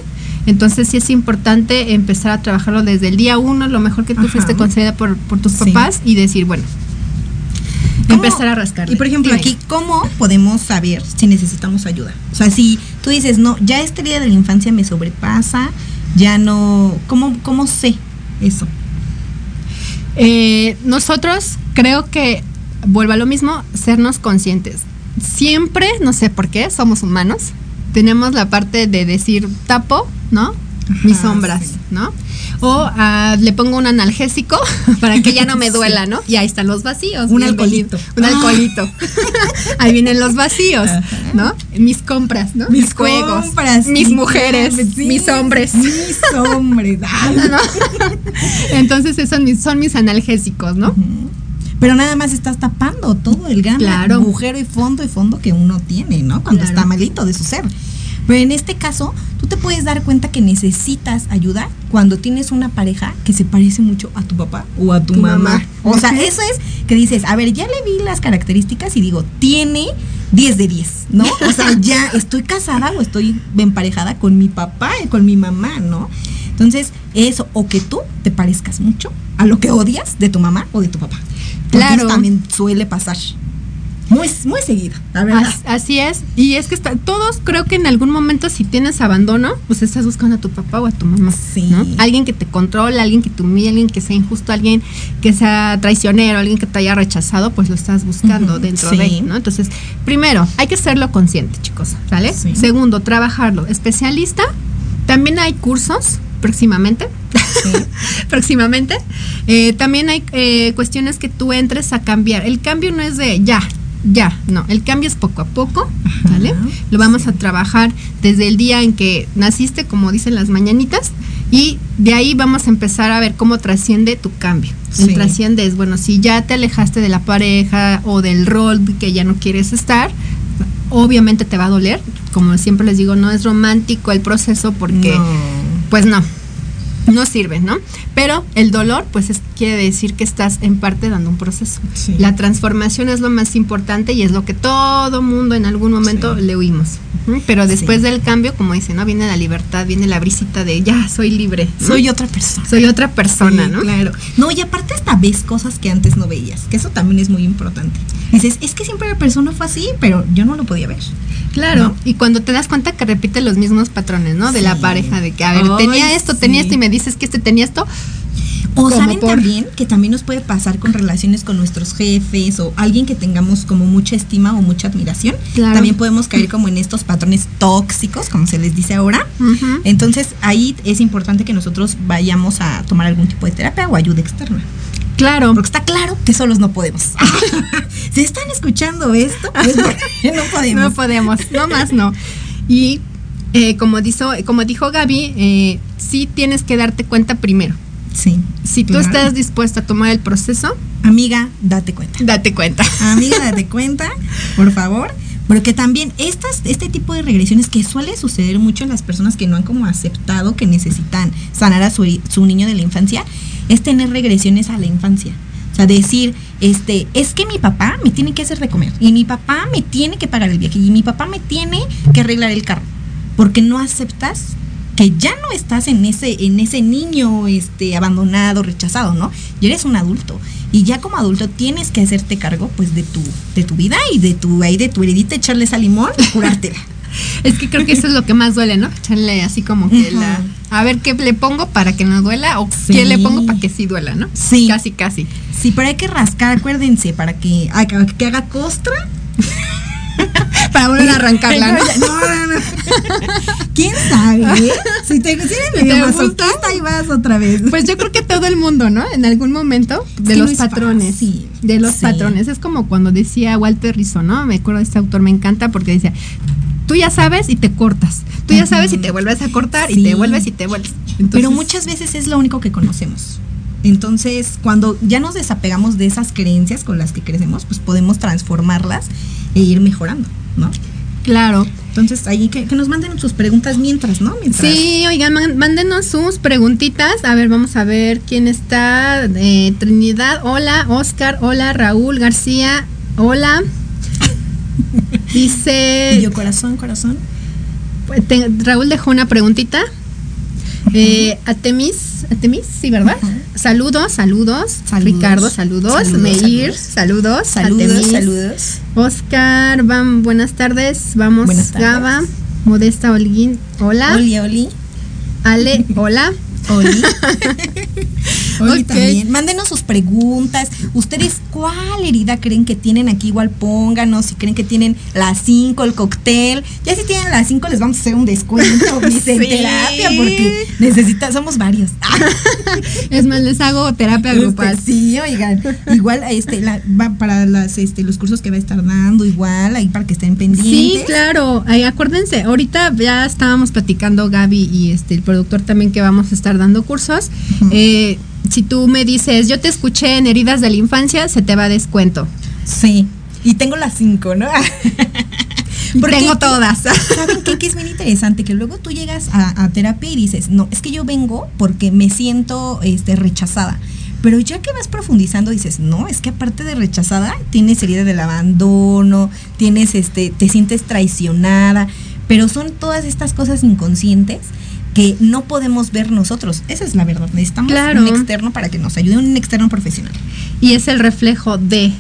Entonces sí es importante empezar a trabajarlo desde el día uno, lo mejor que tú Ajá. fuiste concedida por, por tus Sí. papás y decir, bueno, ¿Cómo- empezar a rascar. Y por ejemplo, aquí, ¿cómo podemos saber si necesitamos ayuda? O sea, si tú dices, no, ya esta herida de la infancia me sobrepasa, ya no. ¿Cómo, cómo sé eso? Eh, nosotros creo que vuelvo a lo mismo, sernos conscientes. Siempre, no sé por qué, somos humanos. Tenemos la parte de decir tapo, ¿no? Mis sombras, sí. ¿no? O ah, le pongo un analgésico para que ya no me duela, ¿no? Y ahí están los vacíos. Un alcoholito. Un Ah. alcoholito. ahí vienen los vacíos, ¿no? Mis compras, ¿no? Mis juegos, compras, mis mujeres, sí, mis hombres. Mis hombres. Entonces esos son mis, son mis analgésicos, ¿no? Pero nada más estás tapando todo el gran Claro. agujero y fondo y fondo que uno tiene, ¿no? Cuando Claro. está malito de su ser. Pero en este caso, tú te puedes dar cuenta que necesitas ayuda cuando tienes una pareja que se parece mucho a tu papá o a tu, Tu mamá. mamá. O sea, eso es que dices, a ver, ya le vi las características y digo, tiene 10 de 10, ¿no? O sea, ya estoy casada o estoy emparejada con mi papá y con mi mamá, ¿no? Entonces, eso, o que tú te parezcas mucho a lo que odias de tu mamá o de tu papá. Porque Claro. eso también suele pasar. Muy, muy seguido, la verdad. As- así es. Y es que está, todos creo que en algún momento si tienes abandono, pues estás buscando a tu papá o a tu mamá. Sí. ¿no? Alguien que te controle, alguien que te humille, alguien que sea injusto, alguien que sea traicionero, alguien que te haya rechazado, pues lo estás buscando dentro sí. de, ¿no? Entonces, primero, hay que serlo consciente, chicos, ¿sale? Sí. Segundo, trabajarlo. Especialista, también hay cursos próximamente. próximamente. Eh, también hay eh, cuestiones que tú entres a cambiar. El cambio no es de ya, ya, no. El cambio es poco a poco, ¿vale? Lo vamos a trabajar desde el día en que naciste, como dicen las mañanitas, y de ahí vamos a empezar a ver cómo trasciende tu cambio. El trasciende es, bueno, si ya te alejaste de la pareja o del rol que ya no quieres estar, obviamente te va a doler. Como siempre les digo, no es romántico el proceso porque No. pues no, no sirve, ¿no? Pero el dolor, pues es, quiere decir que estás en parte dando un proceso. Sí. La transformación es lo más importante y es lo que todo mundo en algún momento Sí. le huimos. Pero después Sí. del cambio, como dicen, ¿no? Viene la libertad, viene la brisita de ya, soy libre. ¿no? Soy otra persona. soy otra persona, ¿no? Claro. No, y aparte hasta ves cosas que antes no veías, que eso también es muy importante. Dices, es que siempre la persona fue así, pero yo no lo podía ver. Claro, ¿No? y cuando te das cuenta que repite los mismos patrones, ¿no? De la pareja, de que, a ver, Ay, tenía esto, tenía esto, y me dices que este tenía esto. O saben por- también que también nos puede pasar con relaciones con nuestros jefes o alguien que tengamos como mucha estima o mucha admiración. Claro. También podemos caer como en estos patrones tóxicos, como se les dice ahora. Entonces ahí es importante que nosotros vayamos a tomar algún tipo de terapia o ayuda externa. Claro. Porque está claro que solos no podemos. si están escuchando esto, pues no podemos. No podemos, no más no. Y eh, como, dijo, como dijo Gaby, eh, sí tienes que darte cuenta primero. Sí. Si tú claro. estás dispuesta a tomar el proceso, Amiga, date cuenta. date cuenta. Amiga, date cuenta, por favor. Porque también estas, este tipo de regresiones que suele suceder mucho en las personas que no han como aceptado que necesitan sanar a su, su niño de la infancia, es tener regresiones a la infancia. O sea, decir, este, es que mi papá me tiene que hacer de comer, y mi papá me tiene que pagar el viaje, y mi papá me tiene que arreglar el carro. Porque no aceptas que ya no estás en ese, en ese niño este, abandonado, rechazado, ¿no? Y eres un adulto. Y ya como adulto tienes que hacerte cargo pues de tu, de tu vida y de tu, ahí de tu heredita, echarle esa limón y curártela. Es que creo que eso es lo que más duele, ¿no? Echarle así como que la... A ver qué le pongo para que no duela o Sí. qué le pongo para que sí duela, ¿no? Sí. Casi, casi. Sí, pero hay que rascar, acuérdense, para que, que, que haga costra. Para volver a arrancarla, ¿no? No, no, no. ¿Quién sabe? Si te, si eres ¿Te medio masoquista, ahí vas otra vez. Pues yo creo que todo el mundo, ¿no? En algún momento de los es patrones. fácil. De los Sí. patrones. Es como cuando decía Walter Rizzo, ¿no? Me acuerdo de este autor, me encanta porque decía, tú ya sabes y te cortas. Tú ya sabes y te vuelves a cortar y Sí. te vuelves y te vuelves. Entonces, Pero muchas veces es lo único que conocemos. Entonces, cuando ya nos desapegamos de esas creencias con las que crecemos, pues podemos transformarlas e ir mejorando, ¿no? Claro. Entonces, ahí que, que nos manden sus preguntas mientras, ¿no? Mientras. Sí, oigan, mándenos sus preguntitas. A ver, vamos a ver quién está. Eh, Trinidad, hola. Oscar, hola. Raúl García, hola. Y Dice. yo, corazón, corazón. Pues, te- Raúl dejó una preguntita. Eh, Atemis, Atemis, sí, ¿verdad? Saludos, saludos, Saludos. Ricardo, saludos. Saludos, Meir, saludos. Saludos, Atemis. saludos. Oscar, van, buenas tardes. Vamos, Buenas tardes. Gaba. Modesta Holguín, hola. Oli, Oli. Ale, hola. Oli. Oli Ok. también. Mándenos sus preguntas. ¿Ustedes cuál herida creen que tienen aquí? Igual pónganos. Si creen que tienen las 5, el cóctel. Ya si tienen las 5 les vamos a hacer un descuento. Dice, en Sí. terapia porque necesita, somos varios. Es más, les hago terapia Este, grupal. sí, oigan. Igual este, la- va para las, este, los cursos que va a estar dando, igual, ahí para que estén pendientes. Sí, claro. Ay, acuérdense, ahorita ya estábamos platicando Gaby y este el productor también que vamos a estar dando cursos. Eh, si tú me dices, yo te escuché en heridas de la infancia, se te va descuento. Sí. Y tengo las 5, ¿no? Porque- Tengo todas. ¿Saben qué? Que es bien interesante que luego tú llegas a, a terapia y dices, no, es que yo vengo porque me siento este, rechazada. Pero ya que vas profundizando dices, no, es que aparte de rechazada, tienes herida del abandono, tienes este, te sientes traicionada, pero son todas estas cosas inconscientes que no podemos ver nosotros. Esa es la verdad. Necesitamos Claro. un externo para que nos ayude, un externo profesional. Y es el reflejo de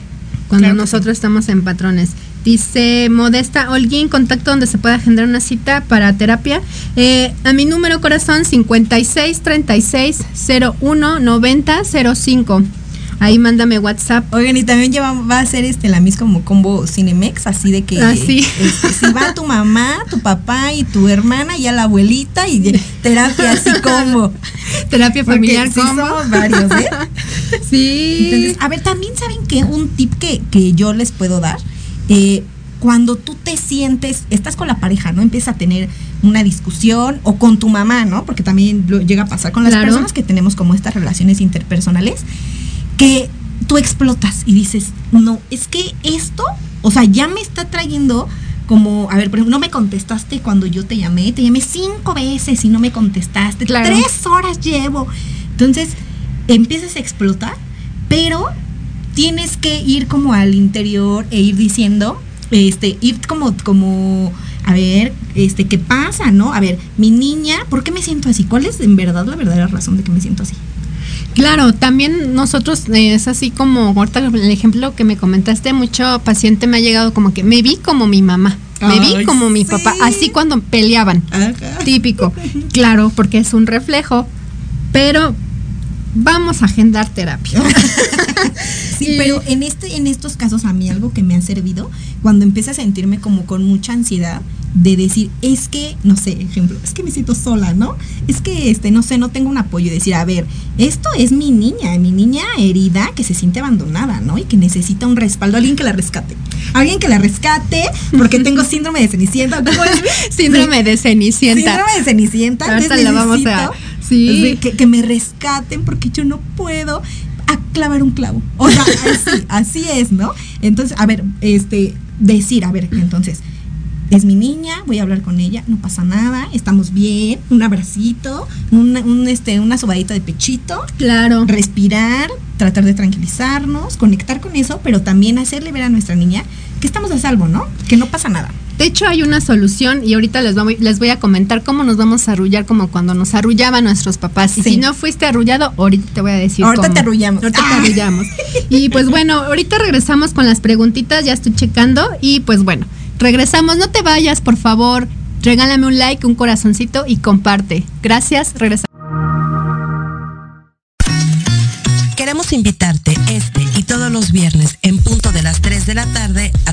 cuando Claro nosotros estamos en patrones. Dice Modesta Holguín, contacto donde se pueda agendar una cita para terapia. Eh, a mi número corazón 56 36 01 90 05. Ahí mándame WhatsApp. Oigan, y también ya va, va a ser este la misma como combo Cinemex, así de que Ah, sí. este, si va tu mamá, tu papá y tu hermana y a la abuelita y de- terapia así como. Terapia familiar Porque sí somos varios, ¿eh? Sí. Entonces, a ver, también saben que un tip que, que yo les puedo dar, eh, cuando tú te sientes, estás con la pareja, ¿no? Empiezas a tener una discusión o con tu mamá, ¿no? Porque también lo llega a pasar con las Claro. personas que tenemos como estas relaciones interpersonales, que tú explotas y dices, no, es que esto, o sea, ya me está trayendo como, a ver, por ejemplo, no me contestaste cuando yo te llamé, te llamé cinco veces y no me contestaste, Claro. tres horas llevo. Entonces, empiezas a explotar, pero tienes que ir como al interior e ir diciendo, este, ir como, como, a ver, este, ¿qué pasa, no? A ver, mi niña, ¿por qué me siento así? ¿Cuál es en verdad la verdadera razón de que me siento así? Claro, también nosotros eh, es así como ahorita el ejemplo que me comentaste, mucho paciente me ha llegado como que me vi como mi mamá, me vi como mi sí. papá, así cuando peleaban. Ajá. Típico. Claro, porque es un reflejo, pero vamos a agendar terapia. Sí, pero en este, en estos casos a mí algo que me ha servido, cuando empecé a sentirme como con mucha ansiedad de decir, es que, no sé, ejemplo, es que me siento sola, ¿no? Es que, este, no sé, no tengo un apoyo. Decir, a ver, esto es mi niña, mi niña herida que se siente abandonada, ¿no? Y que necesita un respaldo, alguien que la rescate. Alguien que la rescate, porque tengo síndrome de cenicienta. Síndrome de Cenicienta. Síndrome de Cenicienta. Ahorita la vamos a- sí. que, que me rescaten porque yo no puedo a clavar un clavo. O sea, así, así es, ¿no? Entonces, a ver, este, decir, a ver, entonces, es mi niña, voy a hablar con ella, no pasa nada, estamos bien, un abracito, una, un, este, una sobadita de pechito, Claro. respirar, tratar de tranquilizarnos, conectar con eso, pero también hacerle ver a nuestra niña que estamos a salvo, ¿no? Que no pasa nada. De hecho, hay una solución y ahorita les voy, les voy a comentar cómo nos vamos a arrullar como cuando nos arrullaban nuestros papás. Y si no fuiste arrullado, ahorita te voy a decir Ahorita cómo. te arrullamos. Ahorita te Ah. arrullamos. Y pues bueno, ahorita regresamos con las preguntitas, ya estoy checando y pues bueno, regresamos. No te vayas, por favor. Regálame un like, un corazoncito y comparte. Gracias, regresamos. Queremos invitarte este y todos los viernes en punto de las 3 de la tarde a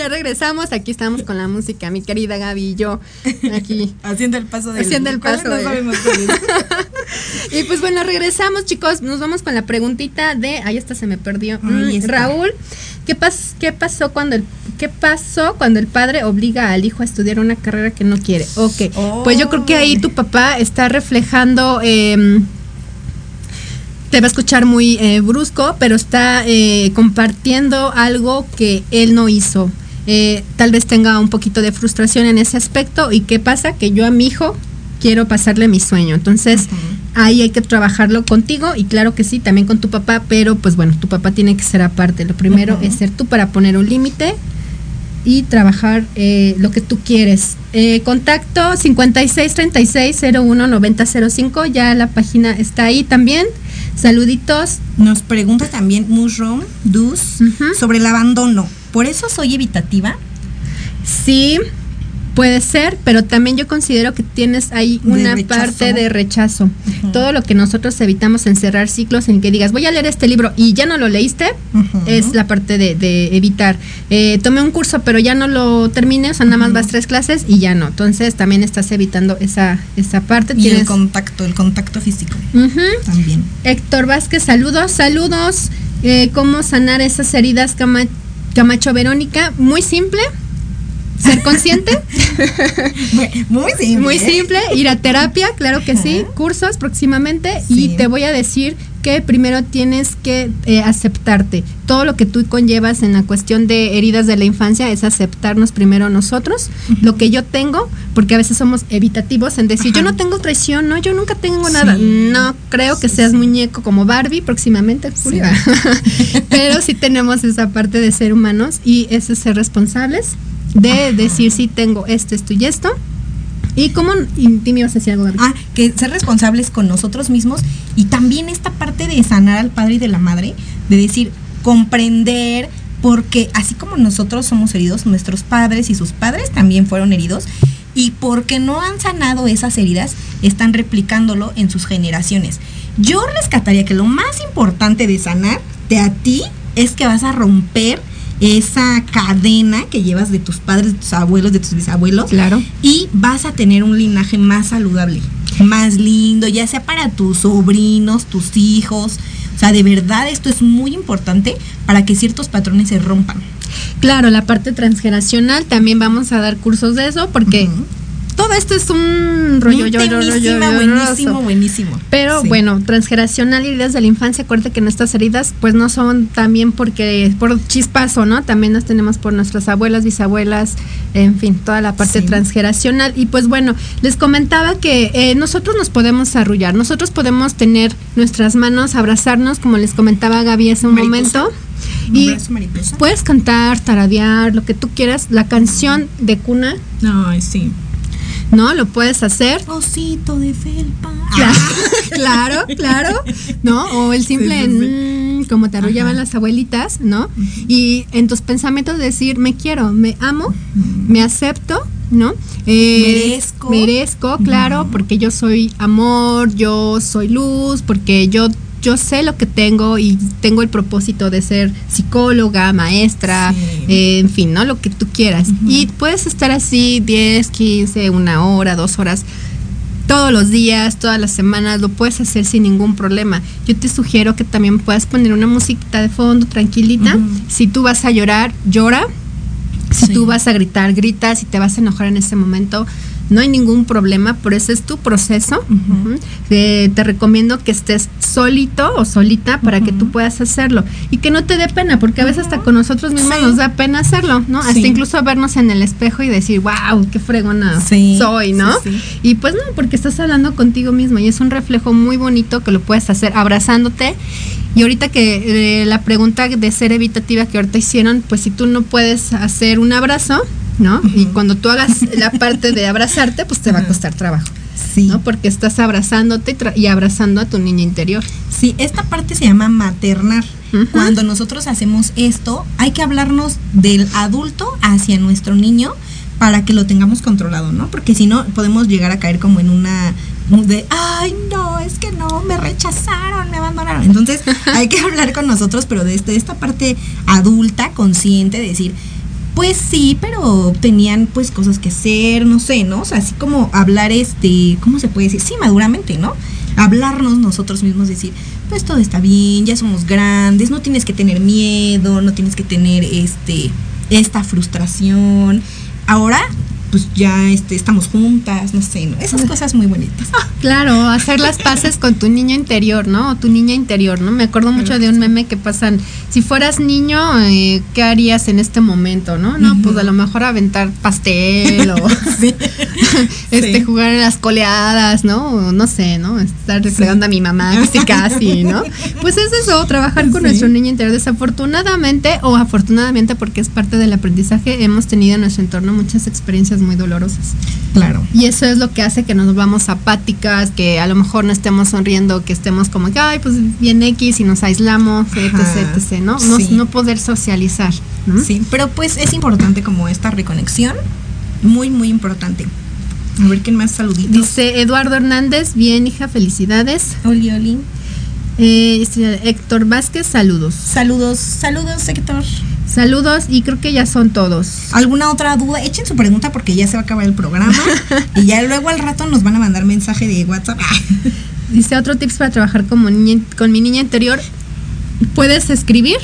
Ya regresamos. Aquí estamos con la música, mi querida Gaby y yo. Aquí. Haciendo el paso del Haciendo el ¿cuál paso de-. Y pues bueno, regresamos, chicos. Nos vamos con la preguntita de. Ahí esta se me perdió. Mm, está. Raúl, ¿qué, pas- ¿qué pasó cuando el qué pasó cuando el padre obliga al hijo a estudiar una carrera que no quiere? Ok. Pues yo creo que ahí tu papá está reflejando. em, te va a escuchar muy eh, brusco, pero está eh, compartiendo algo que él no hizo. Eh, tal vez tenga un poquito de frustración en ese aspecto. ¿Y qué pasa? Que yo a mi hijo quiero pasarle mi sueño. Entonces, ahí hay que trabajarlo contigo y claro que sí, también con tu papá, pero pues bueno, tu papá tiene que ser aparte. Lo primero es ser tú para poner un límite y trabajar eh, lo que tú quieres. Eh, contacto 5636019005, ya la página está ahí también. Saluditos. Nos pregunta también Mushroom Dus sobre el abandono. ¿Por eso soy evitativa? Sí, puede ser, pero también yo considero que tienes ahí una parte de rechazo. Todo lo que nosotros evitamos en cerrar ciclos en que digas, voy a leer este libro y ya no lo leíste, es la parte de, de evitar. Eh, tomé un curso, pero ya no lo terminé, o sea, nada más vas tres clases y ya no. Entonces también estás evitando esa, esa parte. Y el contacto, el contacto físico. También. Héctor Vázquez, saludos, saludos. Eh, ¿Cómo sanar esas heridas, Camacho Verónica? Muy simple. Ser consciente. Muy simple. Muy simple. Ir a terapia, claro que sí. Cursos próximamente. Y te voy a decir que primero tienes que eh, aceptarte. Todo lo que tú conllevas en la cuestión de heridas de la infancia es aceptarnos primero nosotros, lo que yo tengo, porque a veces somos evitativos en decir, yo no tengo traición, no, yo nunca tengo nada. No creo que seas muñeco como Barbie próximamente, Julio. Pero sí tenemos esa parte de ser humanos y ese ser responsables de decir, sí tengo esto, esto y esto. ¿Y cómo me ibas a decir algo? Ah, que ser responsables con nosotros mismos y también esta parte de sanar al padre y de la madre, de decir, comprender, porque así como nosotros somos heridos, nuestros padres y sus padres también fueron heridos y porque no han sanado esas heridas, están replicándolo en sus generaciones. Yo rescataría que lo más importante de sanar de a ti es que vas a romper esa cadena que llevas de tus padres, de tus abuelos, de tus bisabuelos. Claro. Y vas a tener un linaje más saludable, más lindo, ya sea para tus sobrinos, tus hijos. O sea, de verdad esto es muy importante para que ciertos patrones se rompan. Claro, la parte transgeneracional también vamos a dar cursos de eso porque todo esto es un rollo, yo, yo, yo, buenísimo, buenísimo. Pero Sí. bueno, transgeneracional y heridas de la infancia, acuérdate que nuestras heridas pues no son también porque por chispazo, ¿no? También las tenemos por nuestras abuelas, bisabuelas, en fin, toda la parte Sí. transgeneracional. Y pues bueno, les comentaba que eh, nosotros nos podemos arrullar, nosotros podemos tener nuestras manos, abrazarnos, como les comentaba Gaby hace un Mariposa. momento. Y puedes cantar, taradear, lo que tú quieras, la canción de cuna, Ay, sí. ¿No? Lo puedes hacer. Osito de felpa. Claro, claro, claro, ¿no? O el simple, Sí, sí, mm, como te arrullaban las abuelitas, ¿no? Y en tus pensamientos decir, me quiero, me amo, me acepto, ¿no? Eh, Merezco. Merezco, claro, porque yo soy amor, yo soy luz, porque yo yo sé lo que tengo y tengo el propósito de ser psicóloga, maestra, Sí. eh, en fin, ¿no? Lo que tú quieras. Y puedes estar así 10, 15, una hora, dos horas todos los días, todas las semanas, lo puedes hacer sin ningún problema. Yo te sugiero que también puedas poner una musiquita de fondo tranquilita. Si tú vas a llorar, llora. Si Sí. tú vas a gritar, grita. Si te vas a enojar en ese momento, no hay ningún problema, pero ese es tu proceso. Eh, te recomiendo que estés solito o solita para que tú puedas hacerlo y que no te dé pena, porque a veces hasta con nosotros mismos Sí. nos da pena hacerlo, ¿no? Hasta incluso vernos en el espejo y decir, wow, qué fregona Sí, soy, ¿no? Y pues no, porque estás hablando contigo mismo y es un reflejo muy bonito que lo puedes hacer abrazándote. Y ahorita que eh, la pregunta de ser evitativa que ahorita hicieron, pues si tú no puedes hacer un abrazo, ¿no? Y cuando tú hagas la parte de abrazarte, pues te va a costar trabajo, Sí. ¿no? Porque estás abrazándote y abrazando a tu niña interior. Sí, esta parte se llama maternar. Cuando nosotros hacemos esto, hay que hablarnos del adulto hacia nuestro niño para que lo tengamos controlado, ¿no? Porque si no, podemos llegar a caer como en una de, ay, no, es que no, me rechazaron, me abandonaron. Entonces, hay que hablar con nosotros, pero desde esta parte adulta, consciente, de decir, pues sí, pero tenían pues cosas que hacer, no sé, ¿no? O sea, así como hablar este, ¿cómo se puede decir? Sí, maduramente, ¿no? Hablarnos nosotros mismos, decir, pues todo está bien, ya somos grandes, no tienes que tener miedo, no tienes que tener este, esta frustración. Ahora, pues ya este, estamos juntas, no sé, ¿no? Esas cosas muy bonitas. Claro, hacer las paces con tu niño interior, ¿no? O tu niña interior, ¿no? Me acuerdo mucho de un meme que pasan, si fueras niño, eh, ¿qué harías en este momento, no? No, pues a lo mejor aventar pastel o este Sí. jugar en las coleadas, ¿no? O no sé, ¿no? Estar refregando a mi mamá casi casi, ¿no? Pues es eso, trabajar con nuestro niño interior. Desafortunadamente o afortunadamente porque es parte del aprendizaje, hemos tenido en nuestro entorno muchas experiencias muy dolorosas. Claro. Y eso es lo que hace que nos volvamos apáticas, que a lo mejor no estemos sonriendo, que estemos como que, ay, pues bien X y nos aislamos, etc, etc, ¿no? No, Sí. no poder socializar. ¿no? Sí, pero pues es importante como esta reconexión, muy, muy importante. A ver, ¿quién más saluditos? Dice Eduardo Hernández, bien hija, felicidades. Oli, Oli. Eh, Héctor Vázquez, saludos. Saludos, saludos, Héctor. Saludos y creo que ya son todos. ¿Alguna otra duda? Echen su pregunta porque ya se va a acabar el programa. y ya luego al rato nos van a mandar mensaje de WhatsApp. Dice otro tips para trabajar como niña, con mi niña interior. Puedes escribir,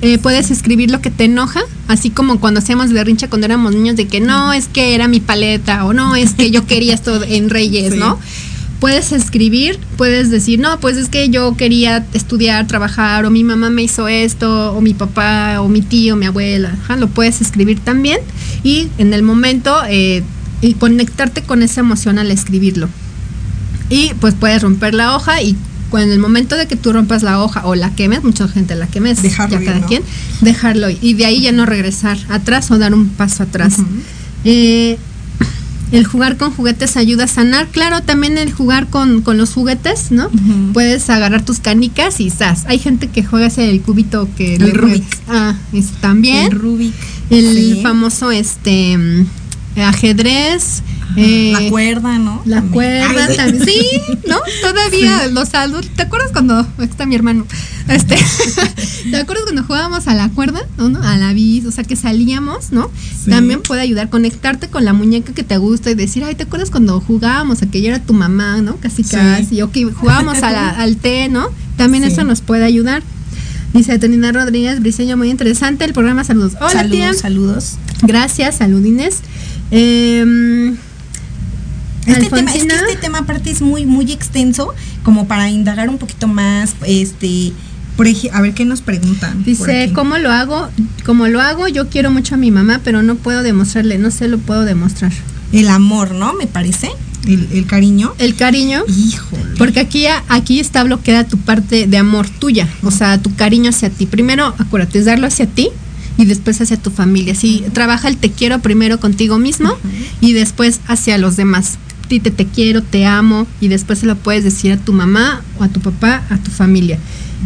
eh, puedes escribir lo que te enoja, así como cuando hacíamos berrincha cuando éramos niños de que no, es que era mi paleta o no, es que yo quería esto en Reyes, Sí. ¿no? Puedes escribir, puedes decir, no, pues es que yo quería estudiar, trabajar, o mi mamá me hizo esto, o mi papá, o mi tío, mi abuela. Ajá, lo puedes escribir también y en el momento eh, y conectarte con esa emoción al escribirlo y pues puedes romper la hoja y cuando en el momento de que tú rompas la hoja o la quemes, mucha gente la quemes, Dejarlo ya ir, cada ¿no? quien, dejarlo y de ahí ya no regresar atrás o dar un paso atrás. Eh, el jugar con juguetes ayuda a sanar, claro, también el jugar con, con los juguetes, ¿no? Puedes agarrar tus canicas y ¡zas! Hay gente que juega ese el cubito que El Rubik. Ah, también. El Rubik. El Sí. famoso este mm, ajedrez. Eh, la cuerda, ¿no? la También. cuerda Ay, también. Sí, ¿no? Todavía los adultos. ¿Te acuerdas cuando aquí está mi hermano? Este, ¿te acuerdas cuando jugábamos a la cuerda? ¿No? ¿No? A la bis, o sea, que salíamos, ¿no? Sí. También puede ayudar a conectarte con la muñeca que te gusta y decir, ay, ¿te acuerdas cuando jugábamos a que ella era tu mamá, ¿no? Casi Sí. casi, o que jugábamos a la- al té, ¿no? También Sí. eso nos puede ayudar. Dice Tonina Rodríguez, Briseño, muy interesante el programa. Saludos. Hola, saludos, tía. saludos. Gracias, saludines. Eh, Este tema, es que este tema aparte es muy, muy extenso, como para indagar un poquito más, este, a ver qué nos preguntan. Dice. ¿cómo lo hago? Como lo hago, yo quiero mucho a mi mamá, pero no puedo demostrarle, no se lo puedo demostrar. El amor, ¿no? Me parece. El, el cariño. El cariño. Híjole. Porque aquí, aquí está bloqueada tu parte de amor tuya, o sea, tu cariño hacia ti. Primero, acuérdate, es darlo hacia ti y después hacia tu familia. Si trabaja el te quiero primero contigo mismo y después hacia los demás. Dite te quiero, te amo y después se lo puedes decir a tu mamá o a tu papá, a tu familia.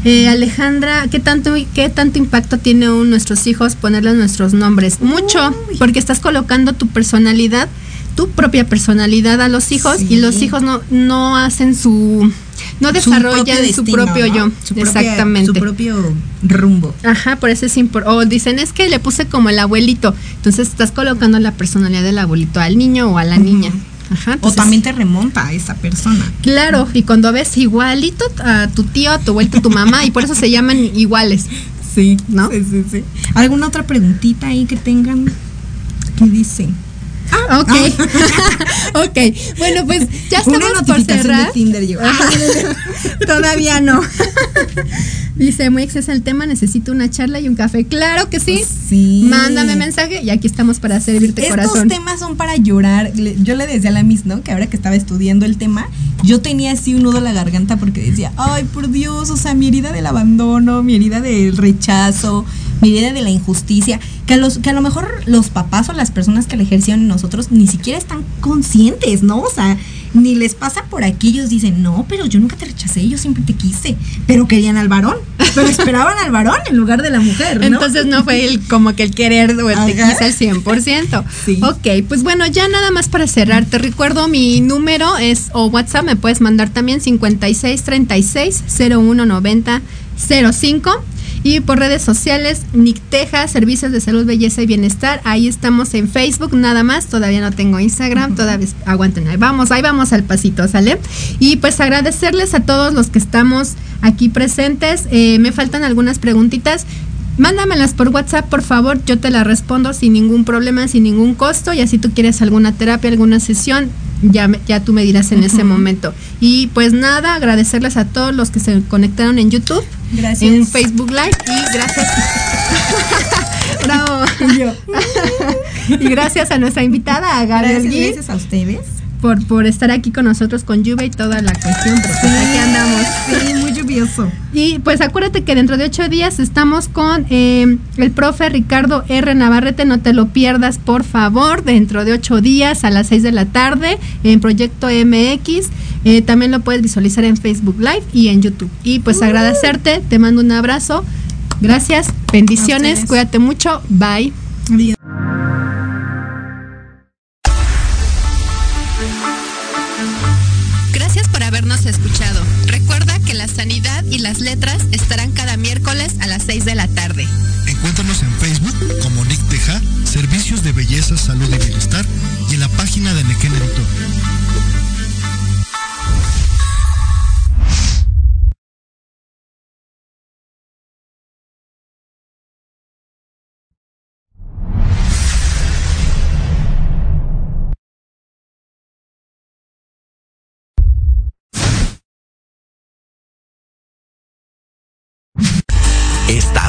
Eh, Alejandra, ¿qué tanto, ¿qué tanto impacto tiene nuestros hijos ponerles nuestros nombres? Mucho, porque estás colocando tu personalidad, tu propia personalidad a los hijos y los hijos no, no hacen su, no Su desarrollan su propio ¿no? yo. Su propia- Exactamente. Su propio rumbo. Ajá, por eso es importante. O dicen, es que le puse como el abuelito. Entonces estás colocando la personalidad del abuelito al niño o a la niña. Ajá. O también te remonta a esa persona. Claro, y cuando ves igualito a tu tío, a tu abuelito, a tu mamá, y por eso se llaman iguales. Sí, ¿no? Sí, sí, sí. ¿Alguna otra preguntita ahí que tengan? ¿Qué dice? Ok. ok. Bueno, pues ya Una estamos por notificación cerrar. de Tinder yo. Ajá. Todavía no. Dice, muy exceso el tema, necesito una charla y un café. Claro que sí. Sí. Mándame mensaje y aquí estamos para servirte Estos corazón. temas son para llorar. Yo le decía a la Miss, ¿no? Que ahora que estaba estudiando el tema, yo tenía así un nudo en la garganta porque decía, ay, por Dios, o sea, mi herida del abandono, mi herida del rechazo, mi herida de la injusticia, que a, los, que a lo mejor los papás o las personas que la ejercieron en nosotros ni siquiera están conscientes, ¿no? O sea, ni les pasa por aquí, ellos dicen, no, pero yo nunca te rechacé, yo siempre te quise, pero querían al varón, pero esperaban al varón en lugar de la mujer, ¿no? Entonces no fue el, como que el querer o el te quise al 100%. Sí. Ok, pues bueno, ya nada más para cerrar, te recuerdo mi número es o WhatsApp, me puedes mandar también 5636 0190 05 y por redes sociales Nick Teja, Servicios de Salud, Belleza y Bienestar. Ahí estamos en Facebook, nada más. Todavía no tengo Instagram, todavía aguanten, ahí vamos, ahí vamos al pasito, ¿sale? Y pues agradecerles a todos los que estamos aquí presentes. Eh, me faltan algunas preguntitas. Mándamelas por WhatsApp, por favor, yo te las respondo sin ningún problema, sin ningún costo. Y así tú quieres alguna terapia, alguna sesión, ya, ya tú me dirás en ese momento. Y pues nada, agradecerles a todos los que se conectaron en YouTube, Gracias. en Facebook Live y gracias. Bravo. y gracias a nuestra invitada, a Gabriel Gracias, gracias a ustedes. por, por estar aquí con nosotros con lluvia y toda la cuestión. Pero pues aquí andamos. Sí, Y pues acuérdate que dentro de ocho días estamos con eh, el profe Ricardo R. Navarrete, no te lo pierdas por favor, dentro de ocho días a las seis de la tarde en Proyecto MX. Eh, también lo puedes visualizar en Facebook Live y en YouTube. Y pues agradecerte, te mando un abrazo. Gracias, bendiciones, cuídate mucho, bye. Adiós. 6 de la tarde. Encuéntranos en Facebook como Nick Teja, Servicios de Belleza, Salud y Bienestar y en la página de Nequén Editor.